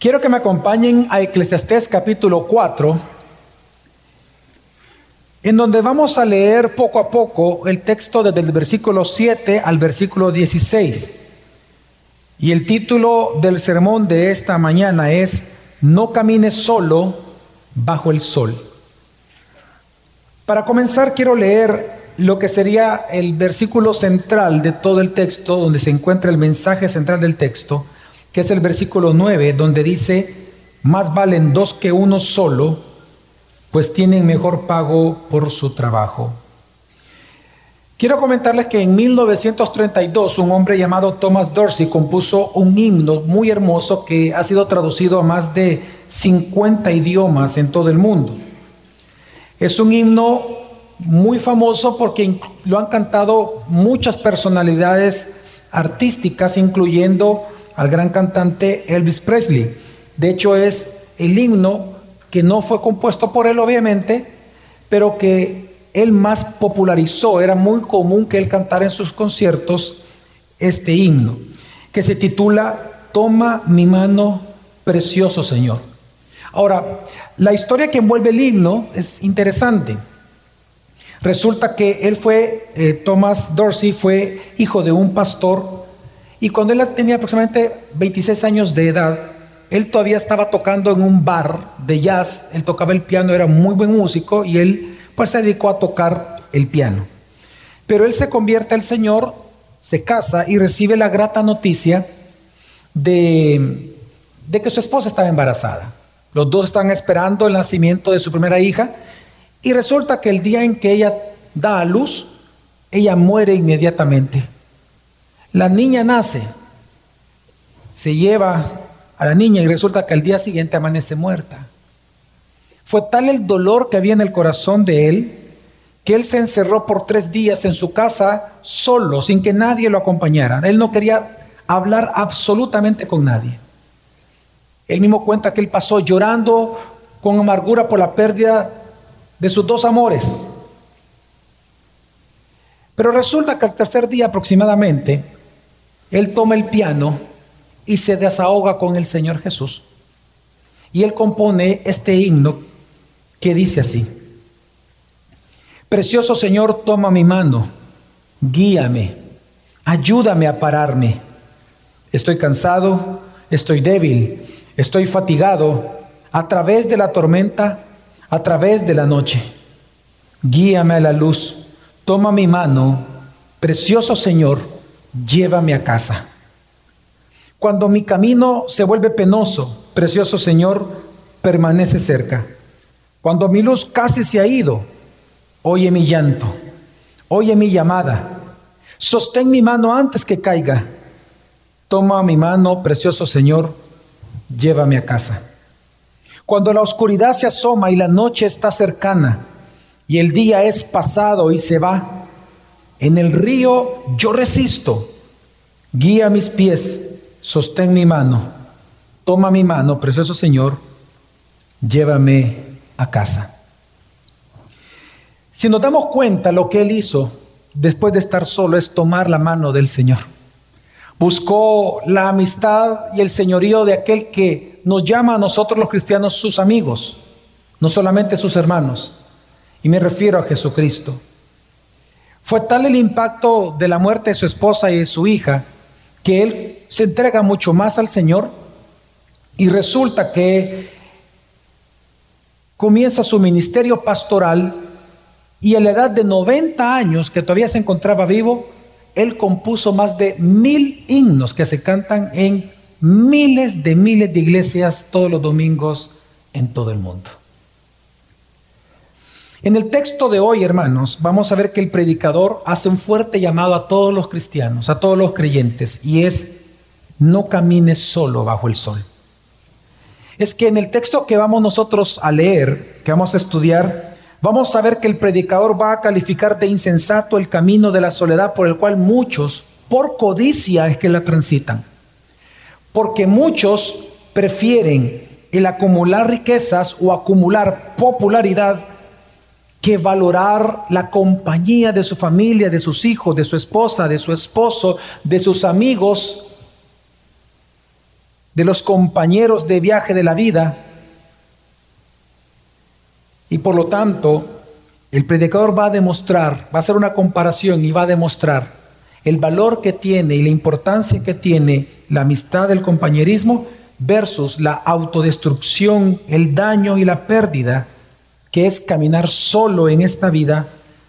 Quiero que me acompañen a Eclesiastés capítulo 4, en donde vamos a leer poco a poco el texto desde el versículo 7 al versículo 16. Y el título del sermón de esta mañana es No camines solo bajo el sol. Para comenzar quiero leer lo que sería el versículo central de todo el texto, donde se encuentra el mensaje central del texto, que es el versículo 9, donde dice, más valen dos que uno solo, pues tienen mejor pago por su trabajo. Quiero comentarles que en 1932 un hombre llamado Thomas Dorsey compuso un himno muy hermoso que ha sido traducido a más de 50 idiomas en todo el mundo. Es un himno muy famoso porque lo han cantado muchas personalidades artísticas, incluyendo al gran cantante Elvis Presley. De hecho, es el himno que no fue compuesto por él, obviamente, pero que él más popularizó, era muy común que él cantara en sus conciertos este himno, que se titula Toma mi mano, precioso Señor. Ahora, la historia que envuelve el himno es interesante. Resulta que él fue, eh, Thomas Dorsey fue hijo de un pastor y cuando él tenía aproximadamente 26 años de edad, él todavía estaba tocando en un bar de jazz, él tocaba el piano, era muy buen músico y él pues se dedicó a tocar el piano. Pero él se convierte al Señor, se casa y recibe la grata noticia de, de que su esposa estaba embarazada. Los dos están esperando el nacimiento de su primera hija y resulta que el día en que ella da a luz, ella muere inmediatamente. La niña nace, se lleva a la niña y resulta que al día siguiente amanece muerta. Fue tal el dolor que había en el corazón de él que él se encerró por tres días en su casa solo, sin que nadie lo acompañara. Él no quería hablar absolutamente con nadie. Él mismo cuenta que él pasó llorando con amargura por la pérdida de sus dos amores. Pero resulta que al tercer día aproximadamente, él toma el piano y se desahoga con el Señor Jesús. Y él compone este himno que dice así, Precioso Señor, toma mi mano, guíame, ayúdame a pararme. Estoy cansado, estoy débil, estoy fatigado a través de la tormenta, a través de la noche. Guíame a la luz, toma mi mano, precioso Señor, llévame a casa. Cuando mi camino se vuelve penoso, precioso Señor, permanece cerca. Cuando mi luz casi se ha ido, oye mi llanto, oye mi llamada. Sostén mi mano antes que caiga. Toma mi mano, precioso Señor, llévame a casa. Cuando la oscuridad se asoma y la noche está cercana y el día es pasado y se va, en el río yo resisto. Guía mis pies, sostén mi mano. Toma mi mano, precioso Señor, llévame a casa. Si nos damos cuenta, lo que él hizo después de estar solo es tomar la mano del Señor. Buscó la amistad y el señorío de aquel que nos llama a nosotros los cristianos sus amigos, no solamente sus hermanos. Y me refiero a Jesucristo. Fue tal el impacto de la muerte de su esposa y de su hija que él se entrega mucho más al Señor y resulta que comienza su ministerio pastoral y a la edad de 90 años, que todavía se encontraba vivo, él compuso más de mil himnos que se cantan en miles de miles de iglesias todos los domingos en todo el mundo. En el texto de hoy, hermanos, vamos a ver que el predicador hace un fuerte llamado a todos los cristianos, a todos los creyentes, y es, no camines solo bajo el sol es que en el texto que vamos nosotros a leer, que vamos a estudiar, vamos a ver que el predicador va a calificar de insensato el camino de la soledad por el cual muchos, por codicia, es que la transitan. Porque muchos prefieren el acumular riquezas o acumular popularidad que valorar la compañía de su familia, de sus hijos, de su esposa, de su esposo, de sus amigos, de los compañeros de viaje de la vida. Y por lo tanto, el predicador va a demostrar, va a hacer una comparación y va a demostrar el valor que tiene y la importancia que tiene la amistad del compañerismo versus la autodestrucción, el daño y la pérdida que es caminar solo en esta vida,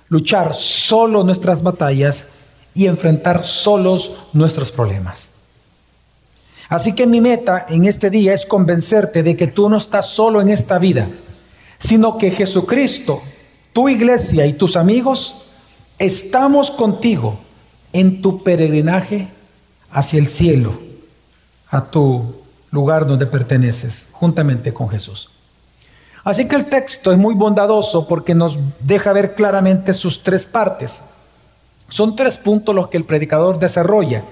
luchar solo nuestras batallas y enfrentar solos nuestros problemas. Así que mi meta en este día es convencerte de que tú no estás solo en esta vida, sino que Jesucristo, tu iglesia y tus amigos estamos contigo en tu peregrinaje hacia el cielo, a tu lugar donde perteneces, juntamente con Jesús. Así que el texto es muy bondadoso porque nos deja ver claramente sus tres partes. Son tres puntos los que el predicador desarrolla.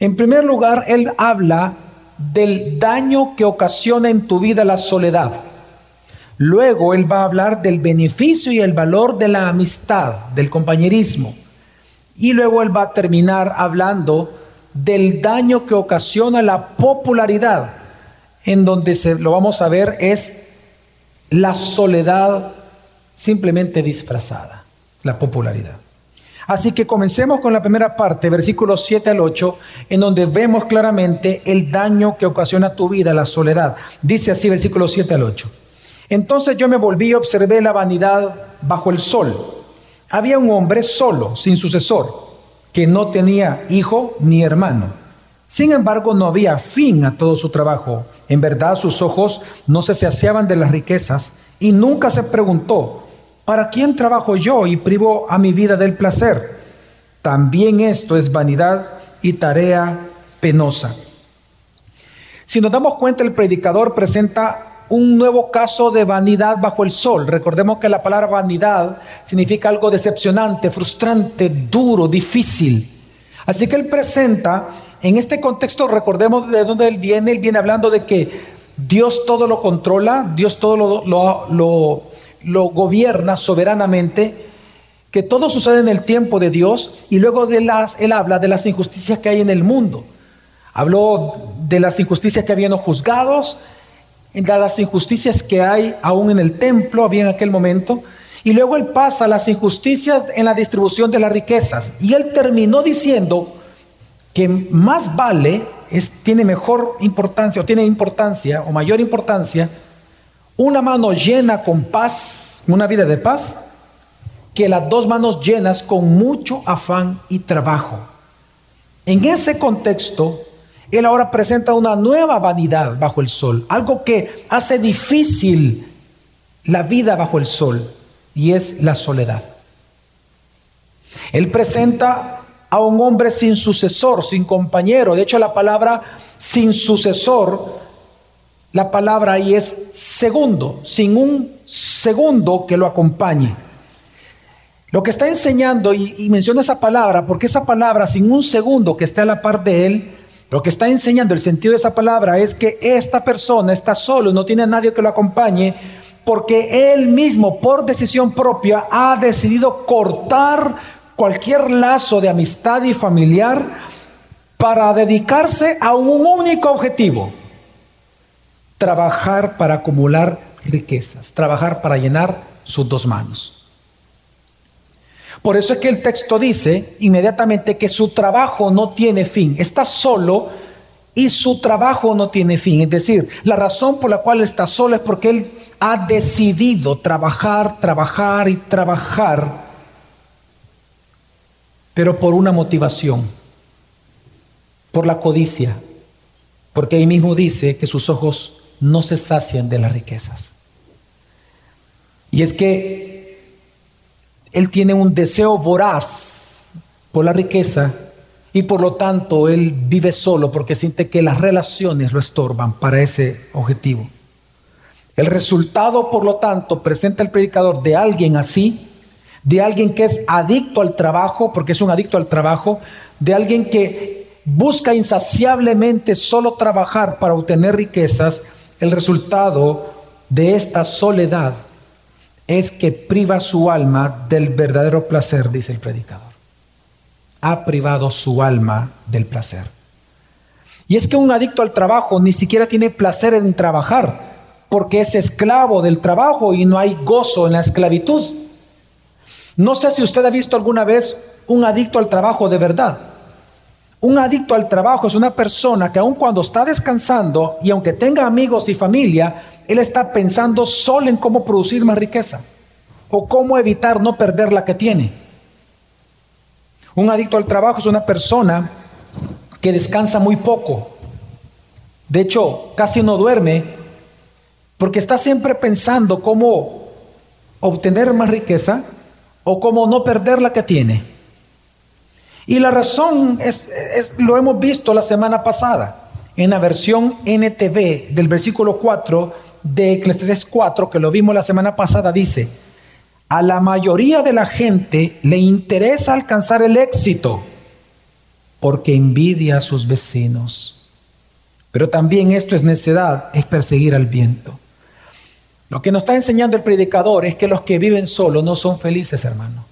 En primer lugar, él habla del daño que ocasiona en tu vida la soledad. Luego él va a hablar del beneficio y el valor de la amistad, del compañerismo. Y luego él va a terminar hablando del daño que ocasiona la popularidad, en donde se, lo vamos a ver es la soledad simplemente disfrazada, la popularidad. Así que comencemos con la primera parte, versículos 7 al 8, en donde vemos claramente el daño que ocasiona tu vida la soledad. Dice así, versículos 7 al 8. Entonces yo me volví y observé la vanidad bajo el sol. Había un hombre solo, sin sucesor, que no tenía hijo ni hermano. Sin embargo, no había fin a todo su trabajo. En verdad, sus ojos no se saciaban de las riquezas y nunca se preguntó, ¿Para quién trabajo yo y privo a mi vida del placer? También esto es vanidad y tarea penosa. Si nos damos cuenta, el predicador presenta un nuevo caso de vanidad bajo el sol. Recordemos que la palabra vanidad significa algo decepcionante, frustrante, duro, difícil. Así que él presenta, en este contexto, recordemos de dónde él viene, él viene hablando de que Dios todo lo controla, Dios todo lo, gobierna soberanamente, que todo sucede en el tiempo de Dios y luego él habla de las injusticias que hay en el mundo. Habló de las injusticias que había en los juzgados, de las injusticias que hay aún en el templo, había en aquel momento. Y luego él pasa a las injusticias en la distribución de las riquezas. Y él terminó diciendo que más vale, tiene mejor importancia o tiene importancia o mayor importancia una mano llena con paz, una vida de paz, que las dos manos llenas con mucho afán y trabajo. En ese contexto, él ahora presenta una nueva vanidad bajo el sol, algo que hace difícil la vida bajo el sol, y es la soledad. Él presenta a un hombre sin sucesor, sin compañero. De hecho, la palabra sin sucesor la palabra ahí es segundo, sin un segundo que lo acompañe. Lo que está enseñando, y, menciona esa palabra, porque esa palabra, sin un segundo que esté a la par de él, lo que está enseñando el sentido de esa palabra es que esta persona está solo, no tiene a nadie que lo acompañe, porque él mismo, por decisión propia, ha decidido cortar cualquier lazo de amistad y familiar para dedicarse a un único objetivo, trabajar para acumular riquezas, trabajar para llenar sus dos manos. Por eso es que el texto dice inmediatamente que su trabajo no tiene fin, está solo y su trabajo no tiene fin. Es decir, la razón por la cual está solo es porque él ha decidido trabajar, trabajar y trabajar, pero por una motivación, por la codicia, porque ahí mismo dice que sus ojos no se sacian de las riquezas. Y es que él tiene un deseo voraz por la riqueza y por lo tanto él vive solo porque siente que las relaciones lo estorban para ese objetivo. El resultado, por lo tanto, presenta el predicador de alguien así, de alguien que es adicto al trabajo, porque es un adicto al trabajo, de alguien que busca insaciablemente solo trabajar para obtener riquezas, el resultado de esta soledad es que priva su alma del verdadero placer, dice el predicador. Ha privado su alma del placer. Y es que un adicto al trabajo ni siquiera tiene placer en trabajar, porque es esclavo del trabajo y no hay gozo en la esclavitud. No sé si usted ha visto alguna vez un adicto al trabajo de verdad. Un adicto al trabajo es una persona que aun cuando está descansando y aunque tenga amigos y familia, él está pensando solo en cómo producir más riqueza o cómo evitar no perder la que tiene. Un adicto al trabajo es una persona que descansa muy poco. De hecho, casi no duerme porque está siempre pensando cómo obtener más riqueza o cómo no perder la que tiene. Y la razón es, lo hemos visto la semana pasada en la versión NTV del versículo 4 de Eclesiastes 4, que lo vimos la semana pasada, dice, a la mayoría de la gente le interesa alcanzar el éxito porque envidia a sus vecinos. Pero también esto es necedad, es perseguir al viento. Lo que nos está enseñando el predicador es que los que viven solos no son felices, hermano.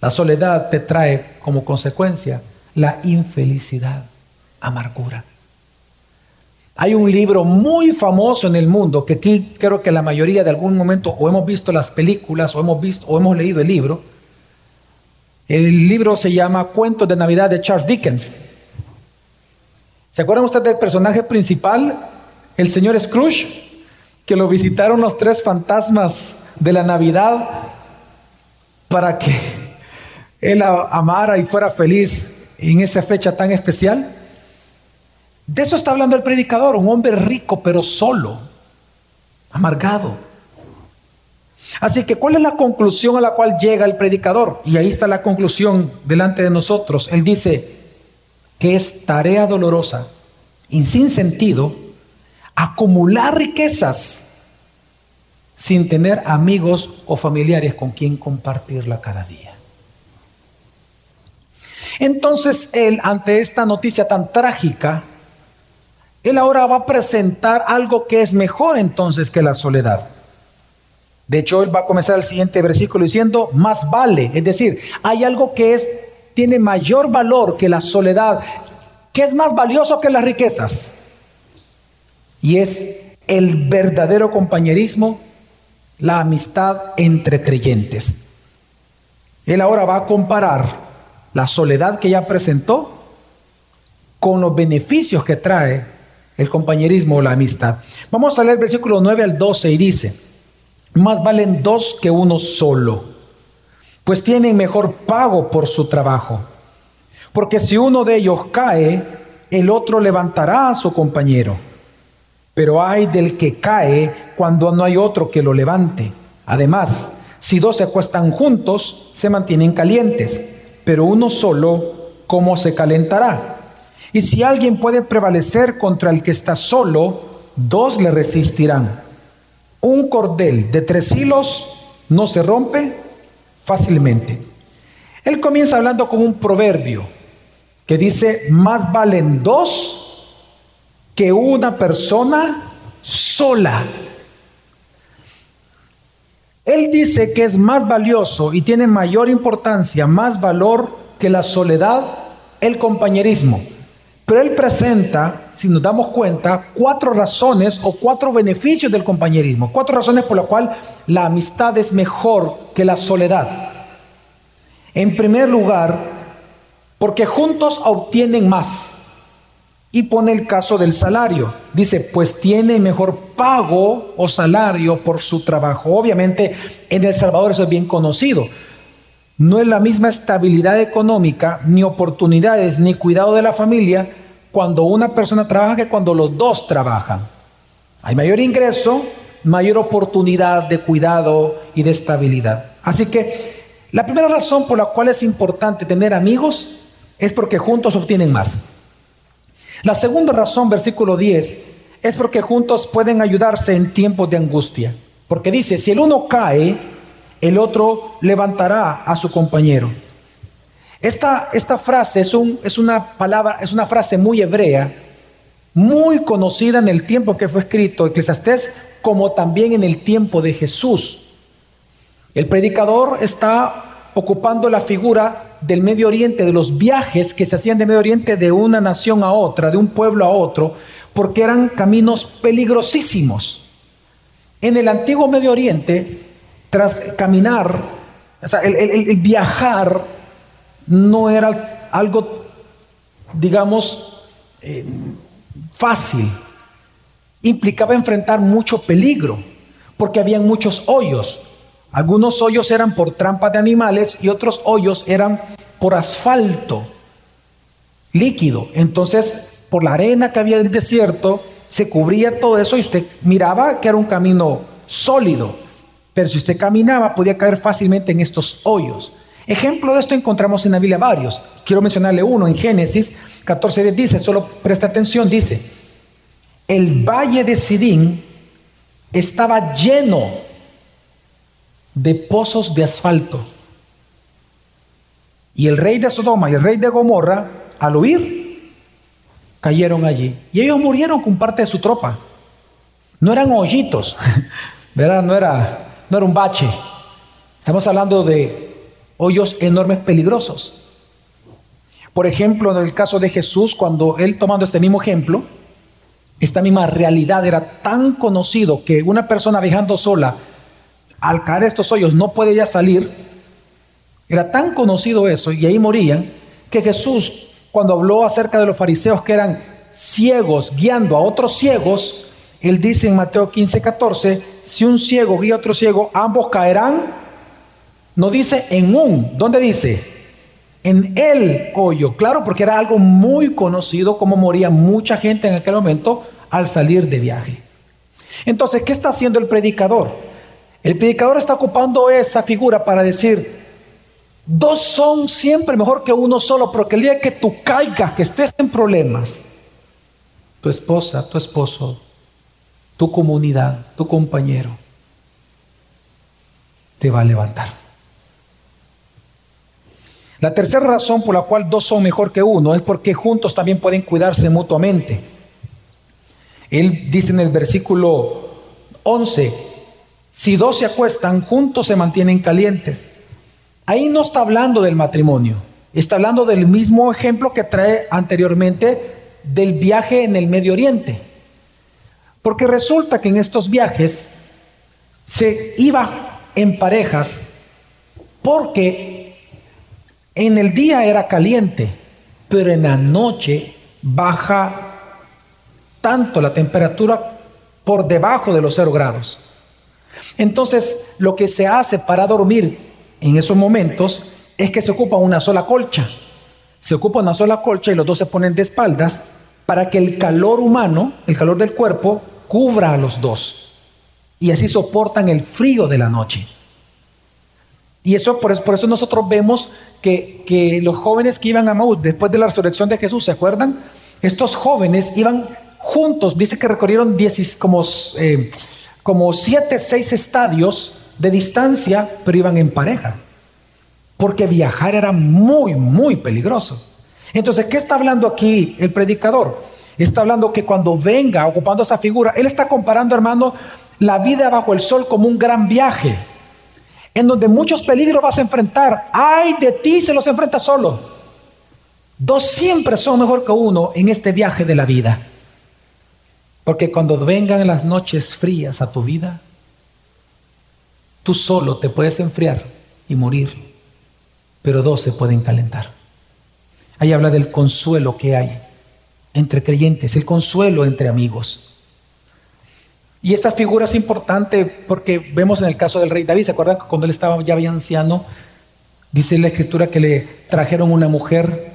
La soledad te trae como consecuencia la infelicidad, amargura. Hay un libro muy famoso en el mundo que aquí creo que la mayoría de algún momento o hemos visto las películas o hemos visto o hemos leído el libro. El libro se llama Cuentos de Navidad de Charles Dickens. ¿Se acuerdan ustedes del personaje principal, el señor Scrooge, que lo visitaron los tres fantasmas de la Navidad para que él amara y fuera feliz en esa fecha tan especial? De eso está hablando el predicador, un hombre rico pero solo, amargado. Así que, ¿cuál es la conclusión a la cual llega el predicador? Y ahí está la conclusión delante de nosotros. Él dice que es tarea dolorosa y sin sentido acumular riquezas sin tener amigos o familiares con quien compartirla cada día. Entonces él, ante esta noticia tan trágica, él ahora va a presentar algo que es mejor entonces que la soledad. De hecho, él va a comenzar el siguiente versículo diciendo, más vale, es decir, hay algo que es, tiene mayor valor que la soledad, que es más valioso que las riquezas. Y es el verdadero compañerismo, la amistad entre creyentes. Él ahora va a comparar la soledad que ya presentó con los beneficios que trae el compañerismo o la amistad. Vamos a leer el versículo 9 al 12 y dice, más valen dos que uno solo, pues tienen mejor pago por su trabajo. Porque si uno de ellos cae, el otro levantará a su compañero. Pero hay del que cae cuando no hay otro que lo levante. Además, si dos se acuestan juntos, se mantienen calientes pero uno solo, ¿cómo se calentará? Y si alguien puede prevalecer contra el que está solo, dos le resistirán. Un cordel de tres hilos no se rompe fácilmente. Él comienza hablando con un proverbio que dice, más valen dos que una persona sola. Él dice que es más valioso y tiene mayor importancia, más valor que la soledad, el compañerismo. Pero él presenta, si nos damos cuenta, cuatro razones o cuatro beneficios del compañerismo. Cuatro razones por las cuales la amistad es mejor que la soledad. En primer lugar, porque juntos obtienen más y pone el caso del salario. Dice, pues tiene mejor pago o salario por su trabajo. Obviamente en El Salvador eso es bien conocido. No es la misma estabilidad económica, ni oportunidades, ni cuidado de la familia cuando una persona trabaja que cuando los dos trabajan. Hay mayor ingreso, mayor oportunidad de cuidado y de estabilidad. Así que la primera razón por la cual es importante tener amigos es porque juntos obtienen más. La segunda razón, versículo 10, es porque juntos pueden ayudarse en tiempos de angustia. Porque dice, si el uno cae, el otro levantará a su compañero. Esta, esta frase es, un, es, una palabra, es una frase muy hebrea, muy conocida en el tiempo que fue escrito Eclesiastés, como también en el tiempo de Jesús. El predicador está ocupando la figura del Medio Oriente, de los viajes que se hacían de Medio Oriente de una nación a otra, de un pueblo a otro, porque eran caminos peligrosísimos. En el antiguo Medio Oriente, tras caminar, o sea, el, viajar no era algo, digamos, eh, fácil. Implicaba enfrentar mucho peligro, porque habían muchos hoyos. Algunos hoyos eran por trampas de animales y otros hoyos eran por asfalto líquido. Entonces, por la arena que había en el desierto, se cubría todo eso y usted miraba que era un camino sólido. Pero si usted caminaba, podía caer fácilmente en estos hoyos. Ejemplo de esto encontramos en la Biblia varios. Quiero mencionarle uno en Génesis 14 dice, solo presta atención, dice, el valle de Sidín estaba lleno de pozos de asfalto. Y el rey de Sodoma y el rey de Gomorra, al huir, cayeron allí. Y ellos murieron con parte de su tropa. No eran hoyitos, ¿verdad? No era, no era un bache. Estamos hablando de hoyos enormes, peligrosos. Por ejemplo, en el caso de Jesús, cuando él tomando este mismo ejemplo, esta misma realidad era tan conocido que una persona viajando sola al caer estos hoyos no puede ya salir. Era tan conocido eso y ahí morían que Jesús cuando habló acerca de los fariseos que eran ciegos guiando a otros ciegos, él dice en Mateo 15, 14, si un ciego guía a otro ciego, ambos caerán. No dice en un, ¿dónde dice? En el hoyo, claro, porque era algo muy conocido como moría mucha gente en aquel momento al salir de viaje. Entonces, ¿qué está haciendo el predicador? El predicador está ocupando esa figura para decir, dos son siempre mejor que uno solo, porque el día que tú caigas, que estés en problemas, tu esposa, tu esposo, tu comunidad, tu compañero, te va a levantar. La tercera razón por la cual dos son mejor que uno es porque juntos también pueden cuidarse mutuamente. Él dice en el versículo 11, si dos se acuestan, juntos se mantienen calientes. Ahí no está hablando del matrimonio, está hablando del mismo ejemplo que trae anteriormente del viaje en el Medio Oriente. Porque resulta que en estos viajes se iba en parejas porque en el día era caliente, pero en la noche baja tanto la temperatura por debajo de los cero grados. Entonces, lo que se hace para dormir en esos momentos es que se ocupa una sola colcha. Se ocupa una sola colcha y los dos se ponen de espaldas para que el calor humano, el calor del cuerpo, cubra a los dos. Y así soportan el frío de la noche. Y eso por, eso, por eso nosotros vemos que, los jóvenes que iban a Maús después de la resurrección de Jesús, ¿se acuerdan? Estos jóvenes iban juntos, dice que recorrieron 10, como eh, como siete, seis estadios de distancia, pero iban en pareja. Porque viajar era muy, muy peligroso. Entonces, ¿qué está hablando aquí el predicador? Está hablando que cuando venga ocupando esa figura, él está comparando, hermano, la vida bajo el sol como un gran viaje, en donde muchos peligros vas a enfrentar. Ay de ti se los enfrenta solo. Dos siempre son mejor que uno en este viaje de la vida. Porque cuando vengan las noches frías a tu vida, tú solo te puedes enfriar y morir, pero dos se pueden calentar. Ahí habla del consuelo que hay entre creyentes, el consuelo entre amigos. Y esta figura es importante porque vemos en el caso del rey David, ¿se acuerdan que cuando él estaba ya bien anciano? Dice la escritura que le trajeron una mujer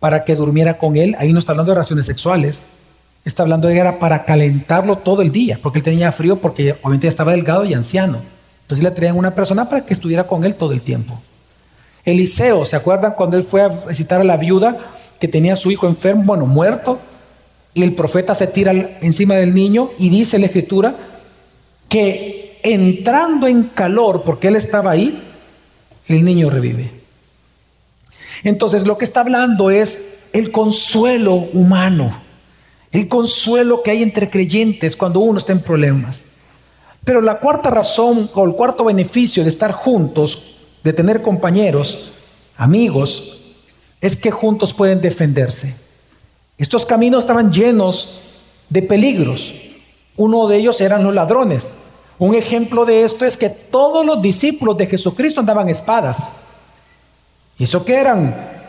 para que durmiera con él. Ahí no está hablando de relaciones sexuales, está hablando de que era para calentarlo todo el día, porque él tenía frío, porque obviamente estaba delgado y anciano. Entonces le traían una persona para que estuviera con él todo el tiempo. Eliseo, ¿se acuerdan cuando él fue a visitar a la viuda que tenía a su hijo enfermo, bueno, muerto? Y el profeta se tira encima del niño y dice la escritura que entrando en calor, porque él estaba ahí, el niño revive. Entonces lo que está hablando es el consuelo humano el consuelo que hay entre creyentes cuando uno está en problemas. Pero la cuarta razón o el cuarto beneficio de estar juntos, de tener compañeros, amigos, es que juntos pueden defenderse. Estos caminos estaban llenos de peligros. Uno de ellos eran los ladrones. Un ejemplo de esto es que todos los discípulos de Jesucristo andaban espadas. ¿Y eso qué eran?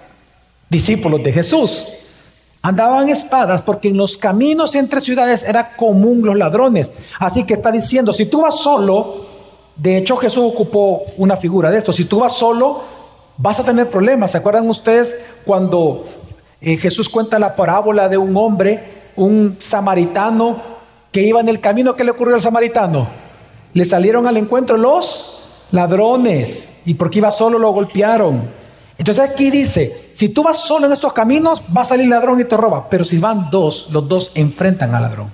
Discípulos de Jesús. Andaban espadas porque en los caminos entre ciudades era común los ladrones. Así que está diciendo, si tú vas solo, de hecho Jesús ocupó una figura de esto, si tú vas solo, vas a tener problemas. ¿Se acuerdan ustedes cuando eh, Jesús cuenta la parábola de un hombre, un samaritano, que iba en el camino? ¿Qué le ocurrió al samaritano? Le salieron al encuentro los ladrones y porque iba solo lo golpearon. Entonces aquí dice, si tú vas solo en estos caminos, va a salir ladrón y te roba. Pero si van dos, los dos enfrentan al ladrón.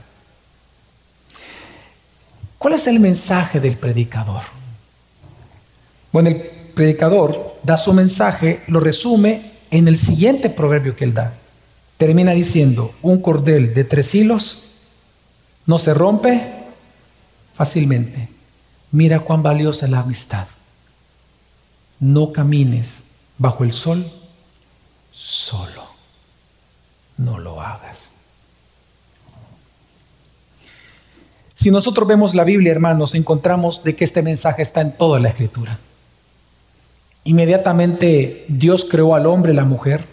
¿Cuál es el mensaje del predicador? Bueno, el predicador da su mensaje, lo resume en el siguiente proverbio que él da. Termina diciendo, un cordel de tres hilos no se rompe fácilmente. Mira cuán valiosa es la amistad. No camines bajo el sol solo. No lo hagas. Si nosotros vemos la Biblia, hermanos, encontramos de que este mensaje está en toda la escritura. Inmediatamente Dios creó al hombre la mujer.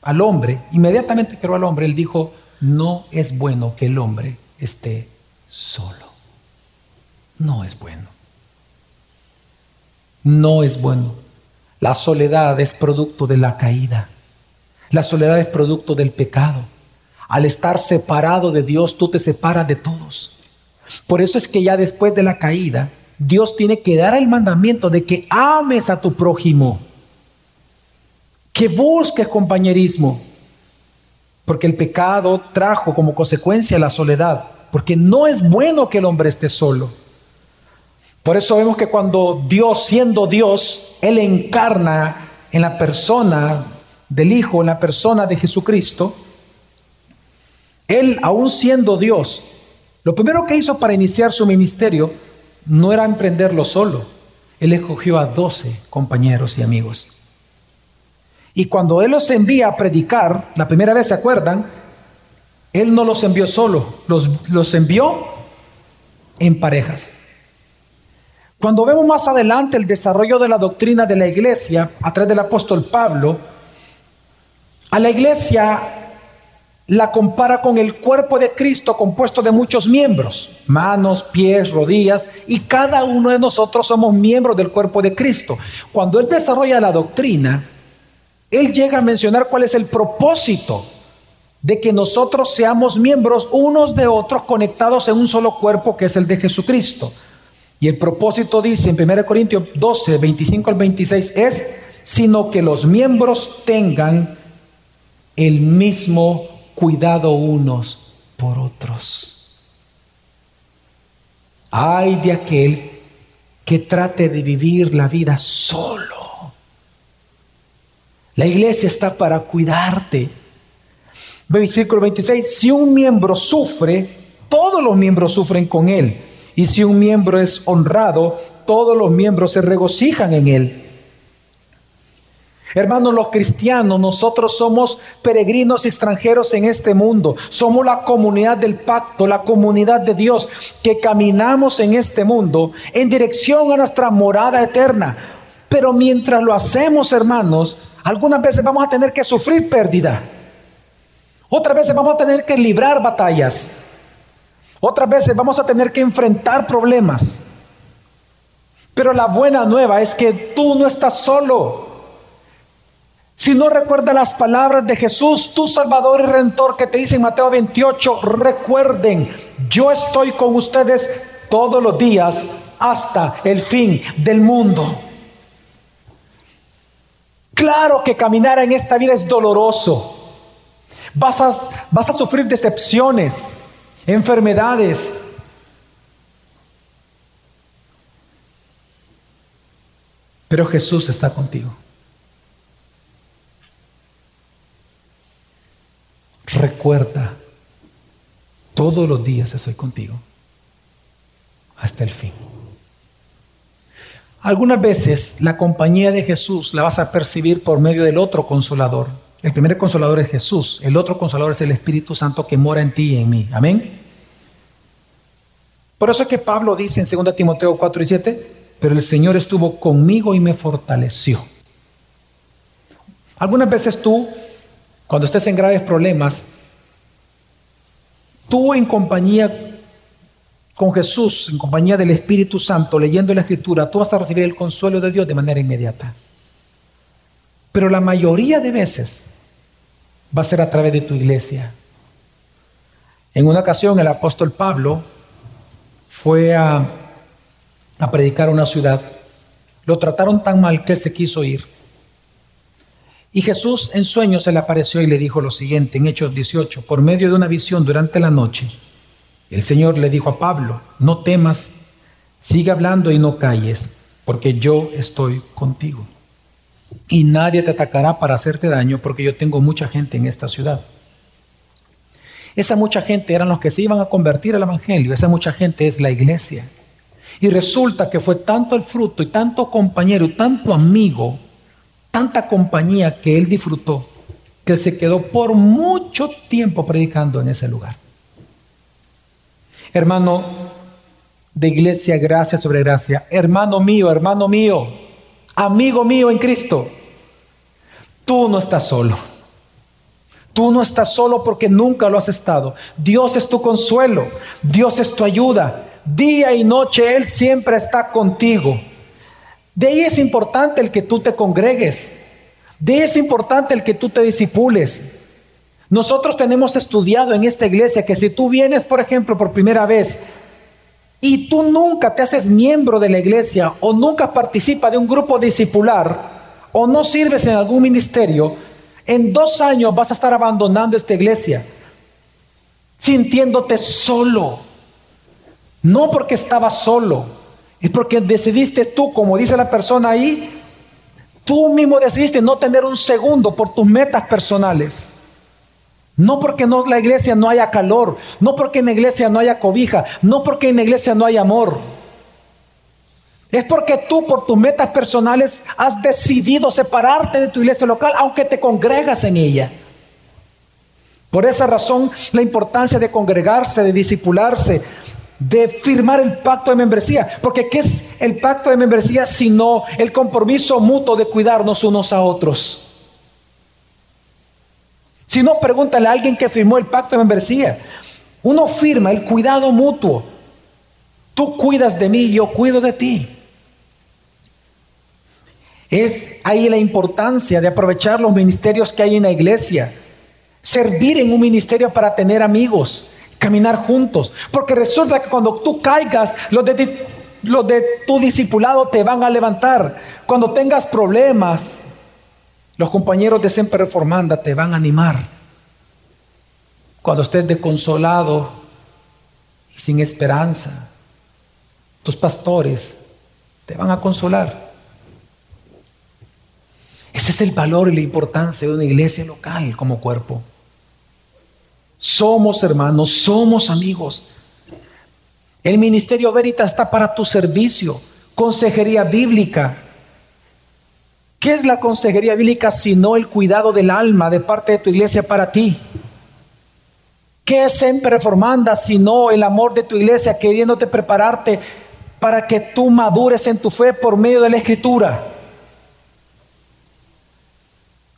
Al hombre, inmediatamente creó al hombre. Él dijo, no es bueno que el hombre esté solo. No es bueno. No es bueno. La soledad es producto de la caída. La soledad es producto del pecado. Al estar separado de Dios, tú te separas de todos. Por eso es que ya después de la caída, Dios tiene que dar el mandamiento de que ames a tu prójimo, que busques compañerismo, porque el pecado trajo como consecuencia la soledad, porque no es bueno que el hombre esté solo. Por eso vemos que cuando Dios, siendo Dios, Él encarna en la persona del Hijo, en la persona de Jesucristo, Él, aún siendo Dios, lo primero que hizo para iniciar su ministerio no era emprenderlo solo. Él escogió a doce compañeros y amigos. Y cuando Él los envía a predicar, la primera vez se acuerdan, Él no los envió solo, los, los envió en parejas. Cuando vemos más adelante el desarrollo de la doctrina de la iglesia a través del apóstol Pablo, a la iglesia la compara con el cuerpo de Cristo compuesto de muchos miembros, manos, pies, rodillas, y cada uno de nosotros somos miembros del cuerpo de Cristo. Cuando Él desarrolla la doctrina, Él llega a mencionar cuál es el propósito de que nosotros seamos miembros unos de otros conectados en un solo cuerpo que es el de Jesucristo. Y el propósito dice en 1 Corintios 12, 25 al 26 es, sino que los miembros tengan el mismo cuidado unos por otros. Ay de aquel que trate de vivir la vida solo. La iglesia está para cuidarte. Versículo 26, si un miembro sufre, todos los miembros sufren con él. Y si un miembro es honrado, todos los miembros se regocijan en él. Hermanos, los cristianos, nosotros somos peregrinos extranjeros en este mundo. Somos la comunidad del pacto, la comunidad de Dios, que caminamos en este mundo en dirección a nuestra morada eterna. Pero mientras lo hacemos, hermanos, algunas veces vamos a tener que sufrir pérdida. Otras veces vamos a tener que librar batallas. Otras veces vamos a tener que enfrentar problemas. Pero la buena nueva es que tú no estás solo. Si no recuerda las palabras de Jesús, tu Salvador y Redentor, que te dice en Mateo 28, recuerden, yo estoy con ustedes todos los días hasta el fin del mundo. Claro que caminar en esta vida es doloroso. Vas a, vas a sufrir decepciones enfermedades. Pero Jesús está contigo. Recuerda, todos los días estoy contigo hasta el fin. Algunas veces la compañía de Jesús la vas a percibir por medio del otro consolador. El primer consolador es Jesús, el otro consolador es el Espíritu Santo que mora en ti y en mí. Amén. Por eso es que Pablo dice en 2 Timoteo 4 y 7, pero el Señor estuvo conmigo y me fortaleció. Algunas veces tú, cuando estés en graves problemas, tú en compañía con Jesús, en compañía del Espíritu Santo, leyendo la Escritura, tú vas a recibir el consuelo de Dios de manera inmediata. Pero la mayoría de veces va a ser a través de tu iglesia. En una ocasión el apóstol Pablo fue a, predicar a una ciudad. Lo trataron tan mal que él se quiso ir. Y Jesús en sueños se le apareció y le dijo lo siguiente en Hechos 18, por medio de una visión durante la noche. El Señor le dijo a Pablo, no temas, sigue hablando y no calles, porque yo estoy contigo. Y nadie te atacará para hacerte daño, porque yo tengo mucha gente en esta ciudad. Esa mucha gente eran los que se iban a convertir al Evangelio, esa mucha gente es la iglesia. Y resulta que fue tanto el fruto y tanto compañero y tanto amigo, tanta compañía que él disfrutó, que se quedó por mucho tiempo predicando en ese lugar. Hermano de iglesia, gracia sobre gracia. Hermano mío, hermano mío, amigo mío en Cristo. Tú no estás solo. Tú no estás solo porque nunca lo has estado. Dios es tu consuelo. Dios es tu ayuda. Día y noche Él siempre está contigo. De ahí es importante el que tú te congregues. De ahí es importante el que tú te disipules. Nosotros tenemos estudiado en esta iglesia que si tú vienes, por ejemplo, por primera vez y tú nunca te haces miembro de la iglesia o nunca participas de un grupo discipular o no sirves en algún ministerio, en dos años vas a estar abandonando esta iglesia, sintiéndote solo. No porque estabas solo, es porque decidiste tú, como dice la persona ahí, tú mismo decidiste no tener un segundo por tus metas personales. No porque en la iglesia no haya calor, no porque en la iglesia no haya cobija, no porque en la iglesia no haya amor. Es porque tú por tus metas personales has decidido separarte de tu iglesia local, aunque te congregas en ella. Por esa razón, la importancia de congregarse, de disipularse, de firmar el pacto de membresía. Porque ¿qué es el pacto de membresía sino el compromiso mutuo de cuidarnos unos a otros? Si no, pregúntale a alguien que firmó el pacto de membresía. Uno firma el cuidado mutuo. Tú cuidas de mí, yo cuido de ti. Es ahí la importancia de aprovechar los ministerios que hay en la iglesia. Servir en un ministerio para tener amigos, caminar juntos. Porque resulta que cuando tú caigas, los de, los de tu discipulado te van a levantar. Cuando tengas problemas, los compañeros de Siempre Reformanda te van a animar. Cuando estés desconsolado y sin esperanza, tus pastores te van a consolar. Ese es el valor y la importancia de una iglesia local como cuerpo. Somos hermanos, somos amigos. El ministerio Verita está para tu servicio. Consejería bíblica, ¿Qué es la consejería bíblica sino el cuidado del alma de parte de tu iglesia para ti? ¿Qué es siempre reformanda sino el amor de tu iglesia queriéndote prepararte para que tú madures en tu fe por medio de la escritura?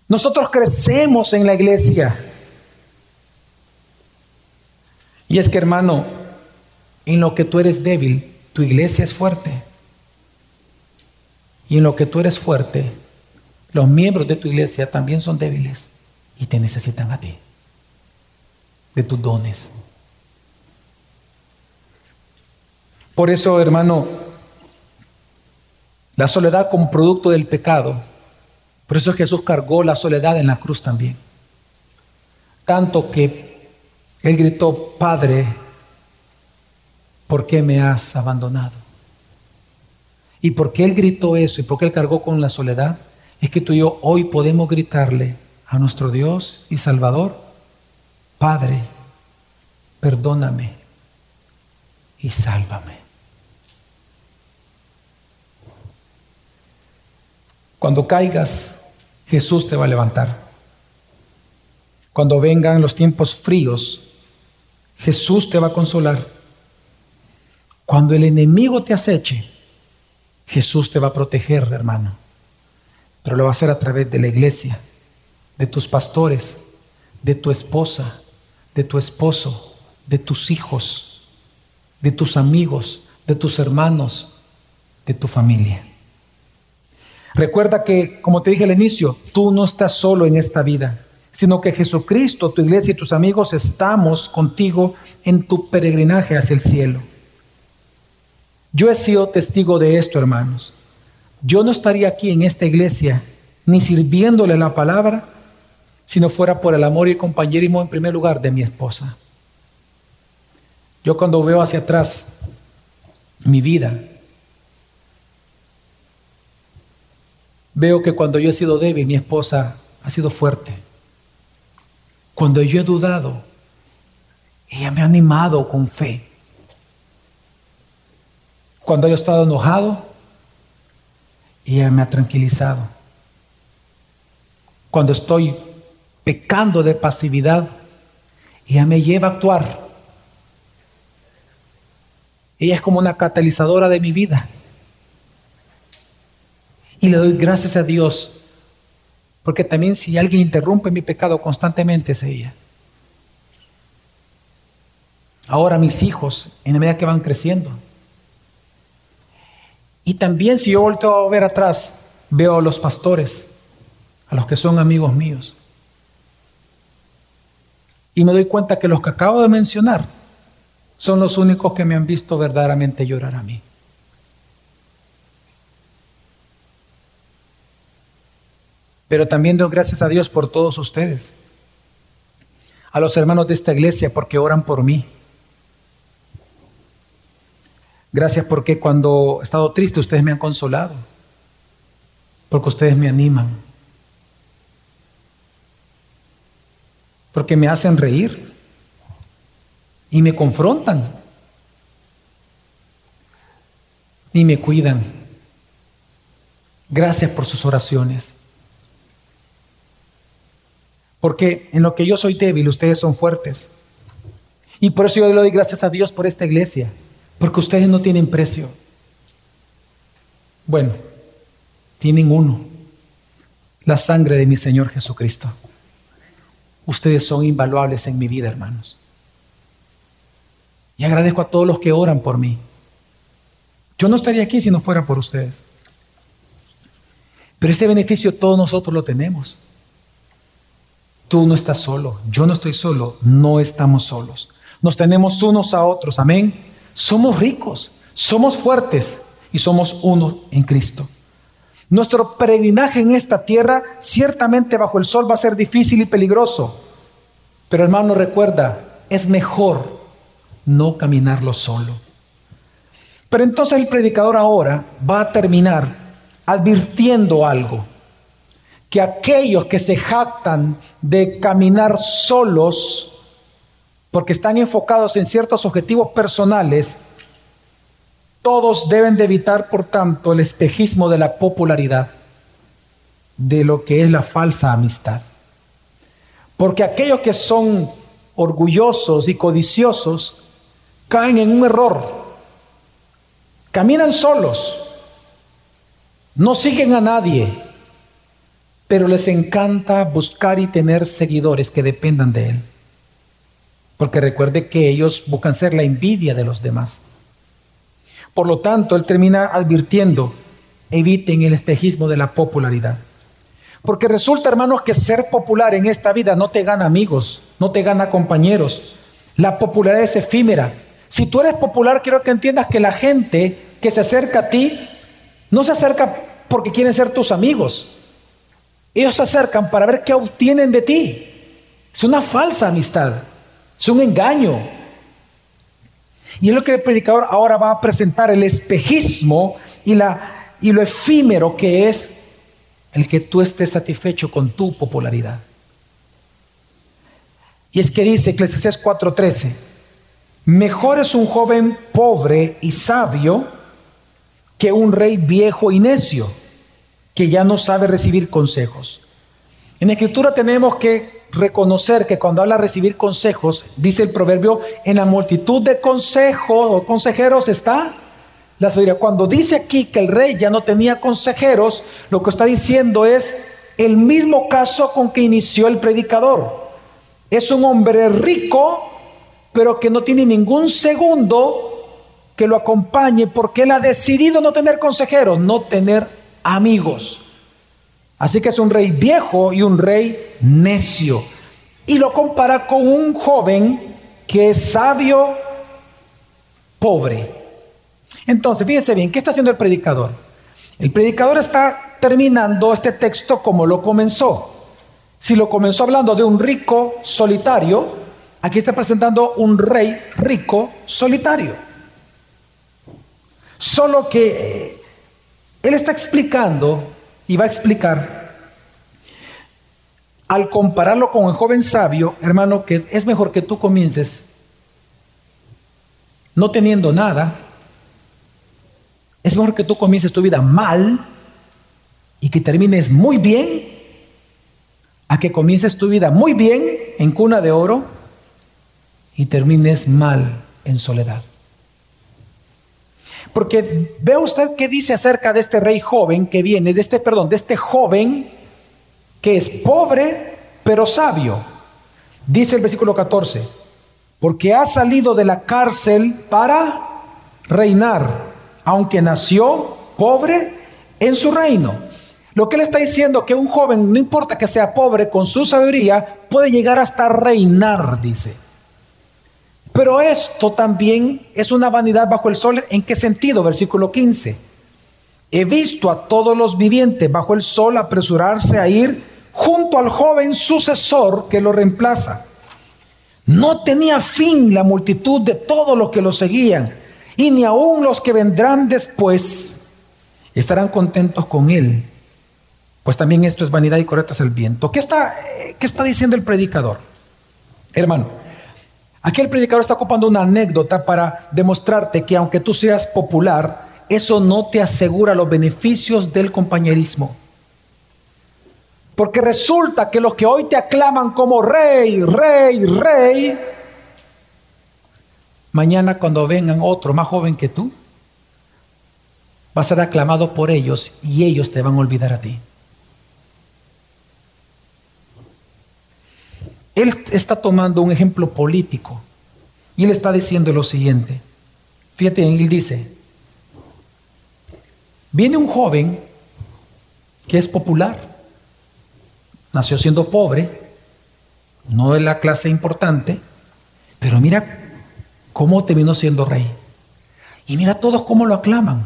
Nosotros crecemos en la iglesia. Y es que hermano, en lo que tú eres débil, tu iglesia es fuerte. Y en lo que tú eres fuerte, los miembros de tu iglesia también son débiles y te necesitan a ti, de tus dones. Por eso, hermano, la soledad como producto del pecado, por eso Jesús cargó la soledad en la cruz también. Tanto que Él gritó, Padre, ¿por qué me has abandonado? ¿Y por qué Él gritó eso? ¿Y por qué Él cargó con la soledad? Es que tú y yo hoy podemos gritarle a nuestro Dios y Salvador, Padre, perdóname y sálvame. Cuando caigas, Jesús te va a levantar. Cuando vengan los tiempos fríos, Jesús te va a consolar. Cuando el enemigo te aceche, Jesús te va a proteger, hermano. Pero lo va a hacer a través de la iglesia, de tus pastores, de tu esposa, de tu esposo, de tus hijos, de tus amigos, de tus hermanos, de tu familia. Recuerda que, como te dije al inicio, tú no estás solo en esta vida, sino que Jesucristo, tu iglesia y tus amigos estamos contigo en tu peregrinaje hacia el cielo. Yo he sido testigo de esto, hermanos. Yo no estaría aquí en esta iglesia ni sirviéndole la palabra si no fuera por el amor y compañerismo en primer lugar de mi esposa. Yo cuando veo hacia atrás mi vida, veo que cuando yo he sido débil, mi esposa ha sido fuerte. Cuando yo he dudado, ella me ha animado con fe. Cuando yo he estado enojado, ella me ha tranquilizado. Cuando estoy pecando de pasividad, ella me lleva a actuar. Ella es como una catalizadora de mi vida. Y le doy gracias a Dios, porque también si alguien interrumpe mi pecado constantemente es ella. Ahora mis hijos, en la medida que van creciendo, y también si yo vuelto a ver atrás, veo a los pastores, a los que son amigos míos. Y me doy cuenta que los que acabo de mencionar son los únicos que me han visto verdaderamente llorar a mí. Pero también doy gracias a Dios por todos ustedes, a los hermanos de esta iglesia porque oran por mí Gracias porque cuando he estado triste ustedes me han consolado, porque ustedes me animan, porque me hacen reír y me confrontan y me cuidan. Gracias por sus oraciones. Porque en lo que yo soy débil, ustedes son fuertes. Y por eso yo le doy gracias a Dios por esta iglesia. Porque ustedes no tienen precio. Bueno, tienen uno, la sangre de mi Señor Jesucristo. Ustedes son invaluables en mi vida, hermanos. Y agradezco a todos los que oran por mí. Yo no estaría aquí si no fuera por ustedes. Pero este beneficio todos nosotros lo tenemos. Tú no estás solo, yo no estoy solo, no estamos solos. Nos tenemos unos a otros, amén. Somos ricos, somos fuertes y somos uno en Cristo. Nuestro peregrinaje en esta tierra, ciertamente bajo el sol, va a ser difícil y peligroso. Pero hermano, recuerda, es mejor no caminarlo solo. Pero entonces el predicador ahora va a terminar advirtiendo algo, que aquellos que se jactan de caminar solos, porque están enfocados en ciertos objetivos personales, todos deben de evitar, por tanto, el espejismo de la popularidad, de lo que es la falsa amistad. Porque aquellos que son orgullosos y codiciosos caen en un error. Caminan solos, no siguen a nadie, pero les encanta buscar y tener seguidores que dependan de él. Porque recuerde que ellos buscan ser la envidia de los demás. Por lo tanto, él termina advirtiendo, eviten el espejismo de la popularidad. Porque resulta, hermanos, que ser popular en esta vida no te gana amigos, no te gana compañeros. La popularidad es efímera. Si tú eres popular, quiero que entiendas que la gente que se acerca a ti no se acerca porque quieren ser tus amigos. Ellos se acercan para ver qué obtienen de ti. Es una falsa amistad. Es un engaño. Y es lo que el predicador ahora va a presentar, el espejismo y, la, y lo efímero que es el que tú estés satisfecho con tu popularidad. Y es que dice Eclesiastés 4:13, mejor es un joven pobre y sabio que un rey viejo y necio. que ya no sabe recibir consejos. En escritura tenemos que reconocer que cuando habla recibir consejos, dice el proverbio, en la multitud de consejos o consejeros está la sabiduría. Cuando dice aquí que el rey ya no tenía consejeros, lo que está diciendo es el mismo caso con que inició el predicador. Es un hombre rico, pero que no tiene ningún segundo que lo acompañe porque él ha decidido no tener consejeros, no tener amigos. Así que es un rey viejo y un rey necio. Y lo compara con un joven que es sabio, pobre. Entonces, fíjense bien, ¿qué está haciendo el predicador? El predicador está terminando este texto como lo comenzó. Si lo comenzó hablando de un rico solitario, aquí está presentando un rey rico solitario. Solo que eh, él está explicando y va a explicar, al compararlo con el joven sabio, hermano, que es mejor que tú comiences no teniendo nada, es mejor que tú comiences tu vida mal y que termines muy bien, a que comiences tu vida muy bien en cuna de oro y termines mal en soledad. Porque ve usted qué dice acerca de este rey joven que viene, de este, perdón, de este joven que es pobre pero sabio. Dice el versículo 14, porque ha salido de la cárcel para reinar, aunque nació pobre en su reino. Lo que él está diciendo que un joven, no importa que sea pobre, con su sabiduría, puede llegar hasta reinar, dice. Pero esto también es una vanidad bajo el sol. ¿En qué sentido? Versículo 15. He visto a todos los vivientes bajo el sol apresurarse a ir junto al joven sucesor que lo reemplaza. No tenía fin la multitud de todos los que lo seguían, y ni aun los que vendrán después estarán contentos con él. Pues también esto es vanidad y correctas el viento. ¿Qué está, eh, ¿Qué está diciendo el predicador? Hermano, Aquí el predicador está ocupando una anécdota para demostrarte que aunque tú seas popular, eso no te asegura los beneficios del compañerismo. Porque resulta que los que hoy te aclaman como rey, rey, rey, mañana cuando vengan otro más joven que tú, va a ser aclamado por ellos y ellos te van a olvidar a ti. Él está tomando un ejemplo político y él está diciendo lo siguiente. Fíjate, él dice, viene un joven que es popular, nació siendo pobre, no de la clase importante, pero mira cómo terminó siendo rey. Y mira todos cómo lo aclaman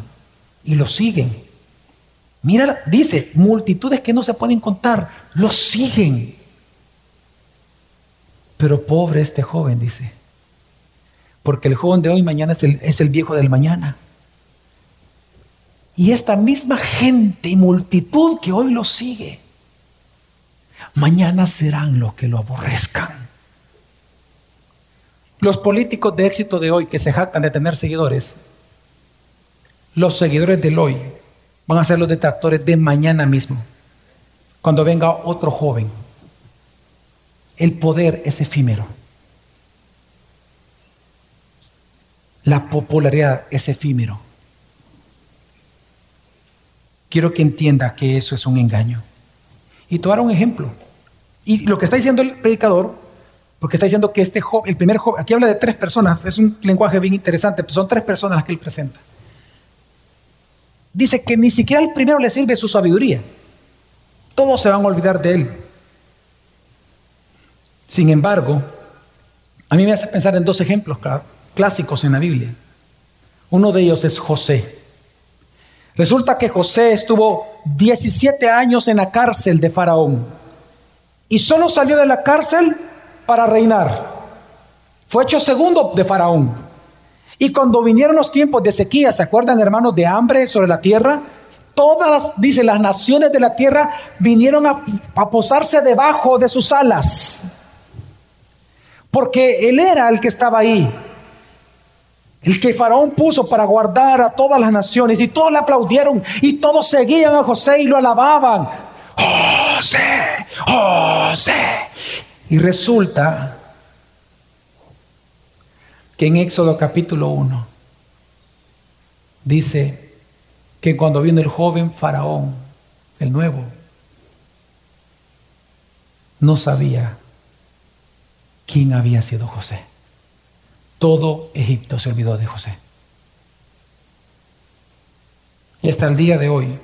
y lo siguen. Mira, dice, multitudes que no se pueden contar, lo siguen. Pero pobre este joven, dice. Porque el joven de hoy mañana es el, es el viejo del mañana. Y esta misma gente y multitud que hoy lo sigue, mañana serán los que lo aborrezcan. Los políticos de éxito de hoy que se jactan de tener seguidores, los seguidores del hoy van a ser los detractores de mañana mismo, cuando venga otro joven el poder es efímero. La popularidad es efímero. Quiero que entienda que eso es un engaño. Y te un ejemplo. Y lo que está diciendo el predicador, porque está diciendo que este joven, el primer joven, aquí habla de tres personas, es un lenguaje bien interesante, pero son tres personas las que él presenta. Dice que ni siquiera al primero le sirve su sabiduría. Todos se van a olvidar de él. Sin embargo, a mí me hace pensar en dos ejemplos clásicos en la Biblia. Uno de ellos es José. Resulta que José estuvo 17 años en la cárcel de Faraón y solo salió de la cárcel para reinar. Fue hecho segundo de Faraón. Y cuando vinieron los tiempos de sequía, ¿se acuerdan hermanos de hambre sobre la tierra? Todas, las, dice, las naciones de la tierra vinieron a, a posarse debajo de sus alas porque él era el que estaba ahí. el que Faraón puso para guardar a todas las naciones, y todos le aplaudieron, y todos seguían a José y lo alababan. José, José. Y resulta que en Éxodo capítulo 1 dice que cuando vino el joven faraón, el nuevo, no sabía quién había sido José. Todo Egipto se olvidó de José. Y hasta el día de hoy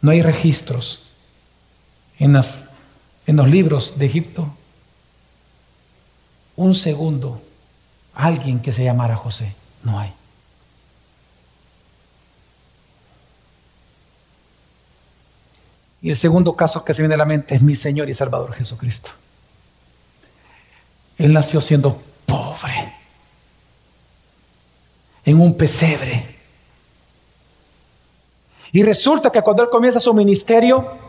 no hay registros en, en los libros de Egipto. Un segundo, alguien que se llamara José. No hay. Y el segundo caso que se viene a la mente es mi Señor y Salvador Jesucristo. Él nació siendo pobre, en un pesebre. Y resulta que cuando Él comienza su ministerio,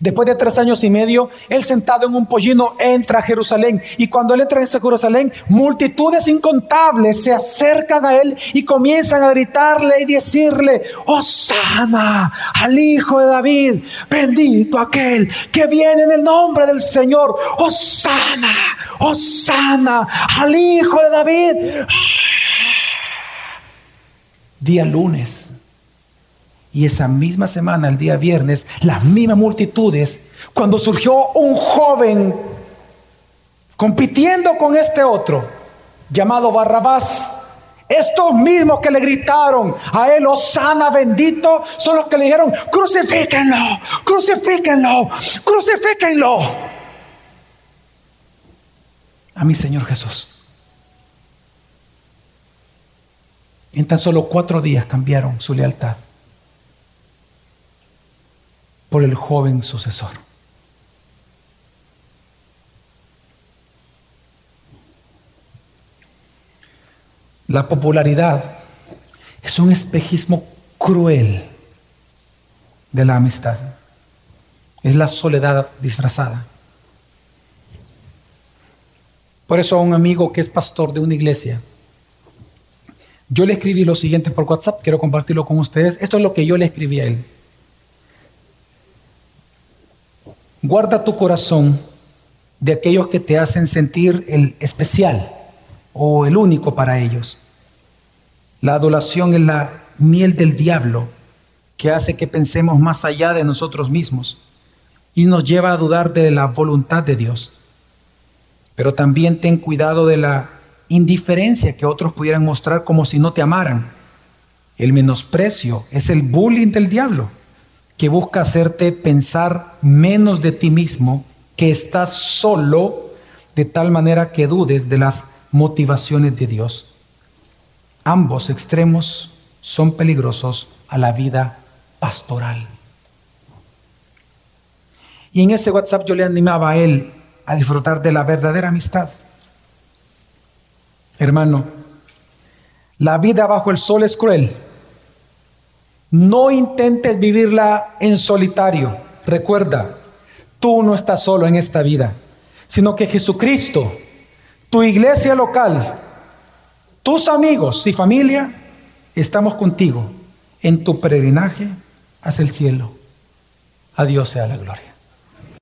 Después de tres años y medio, él sentado en un pollino entra a Jerusalén. Y cuando él entra en Jerusalén, multitudes incontables se acercan a él y comienzan a gritarle y decirle, Osana al Hijo de David, bendito aquel que viene en el nombre del Señor. Osana, Osana al Hijo de David. Día lunes y esa misma semana, el día viernes, las mismas multitudes, cuando surgió un joven compitiendo con este otro, llamado Barrabás, estos mismos que le gritaron a él, Osana bendito, son los que le dijeron, crucifíquenlo, crucifíquenlo, crucifíquenlo. A mi Señor Jesús. En tan solo cuatro días cambiaron su lealtad por el joven sucesor. La popularidad es un espejismo cruel de la amistad. Es la soledad disfrazada. Por eso a un amigo que es pastor de una iglesia, yo le escribí lo siguiente por WhatsApp, quiero compartirlo con ustedes. Esto es lo que yo le escribí a él. Guarda tu corazón de aquellos que te hacen sentir el especial o el único para ellos. La adulación es la miel del diablo que hace que pensemos más allá de nosotros mismos y nos lleva a dudar de la voluntad de Dios. Pero también ten cuidado de la indiferencia que otros pudieran mostrar como si no te amaran. El menosprecio es el bullying del diablo que busca hacerte pensar menos de ti mismo, que estás solo, de tal manera que dudes de las motivaciones de Dios. Ambos extremos son peligrosos a la vida pastoral. Y en ese WhatsApp yo le animaba a él a disfrutar de la verdadera amistad. Hermano, la vida bajo el sol es cruel no intentes vivirla en solitario. Recuerda, tú no estás solo en esta vida, sino que Jesucristo, tu iglesia local, tus amigos y familia, estamos contigo en tu peregrinaje hacia el cielo. A sea la gloria.